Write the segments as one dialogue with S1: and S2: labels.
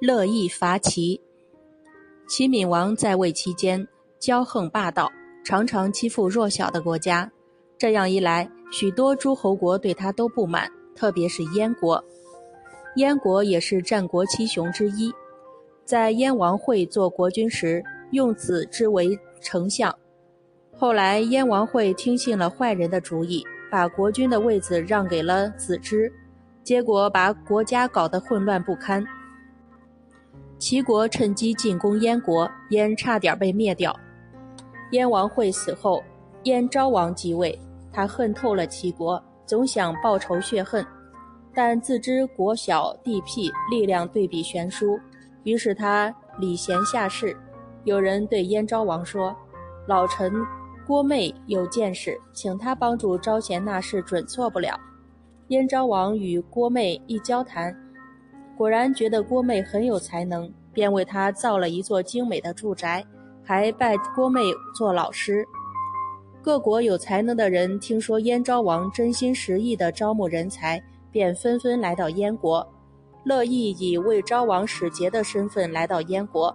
S1: 乐意伐齐。齐闵王在位期间骄横霸道，常常欺负弱小的国家。这样一来，许多诸侯国对他都不满，特别是燕国。燕国也是战国七雄之一，在燕王会做国君时，用子之为丞相。后来燕王会听信了坏人的主意，把国君的位子让给了子之，结果把国家搞得混乱不堪。齐国趁机进攻燕国，燕差点被灭掉。燕王会死后，燕昭王即位，他恨透了齐国，总想报仇雪恨，但自知国小地僻，力量对比悬殊，于是他礼贤下士。有人对燕昭王说：“老臣郭妹有见识，请他帮助招贤纳士，准错不了。”燕昭王与郭妹一交谈。果然觉得郭妹很有才能，便为她造了一座精美的住宅，还拜郭妹做老师。各国有才能的人听说燕昭王真心实意地招募人才，便纷纷来到燕国。乐毅以为昭王使节的身份来到燕国，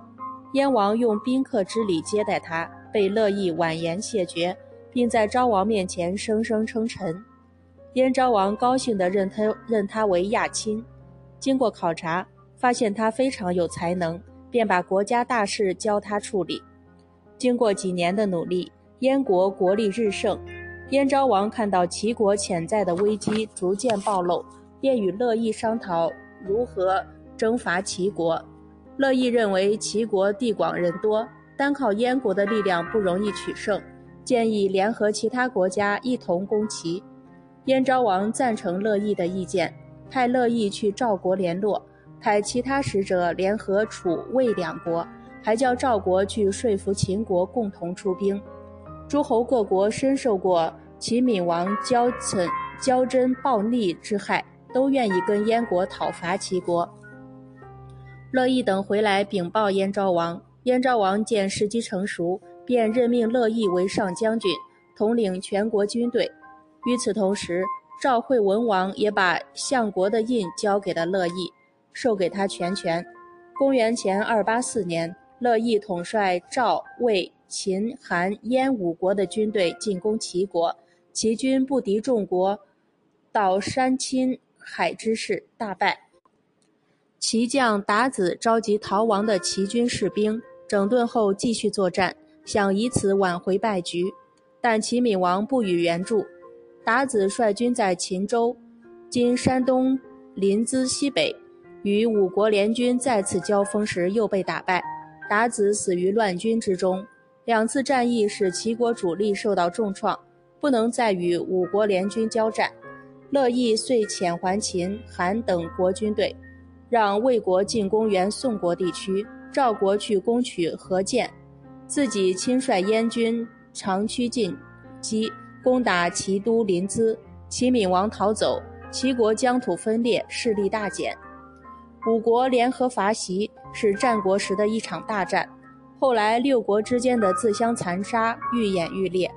S1: 燕王用宾客之礼接待他，被乐毅婉言谢绝，并在昭王面前声声称臣。燕昭王高兴地认他认他为亚亲。经过考察，发现他非常有才能，便把国家大事交他处理。经过几年的努力，燕国国力日盛。燕昭王看到齐国潜在的危机逐渐暴露，便与乐毅商讨如何征伐齐国。乐毅认为齐国地广人多，单靠燕国的力量不容易取胜，建议联合其他国家一同攻齐。燕昭王赞成乐毅的意见。派乐毅去赵国联络，派其他使者联合楚、魏两国，还叫赵国去说服秦国共同出兵。诸侯各国深受过秦闵王骄嗔骄真暴逆之害，都愿意跟燕国讨伐齐国。乐毅等回来禀报燕昭王，燕昭王见时机成熟，便任命乐毅为上将军，统领全国军队。与此同时，赵惠文王也把相国的印交给了乐毅，授给他全权。公元前二八四年，乐毅统帅赵、魏、秦、韩、燕五国的军队进攻齐国，齐军不敌众国，到山侵海之势，大败。齐将鞑子召集逃亡的齐军士兵，整顿后继续作战，想以此挽回败局，但齐闵王不予援助。达子率军在秦州（今山东临淄西北）与五国联军再次交锋时又被打败，达子死于乱军之中。两次战役使齐国主力受到重创，不能再与五国联军交战。乐毅遂遣还秦、韩等国军队，让魏国进攻原宋国地区，赵国去攻取河间，自己亲率燕军长驱进击。攻打齐都临淄，齐闵王逃走，齐国疆土分裂，势力大减。五国联合伐齐，是战国时的一场大战。后来六国之间的自相残杀愈演愈烈。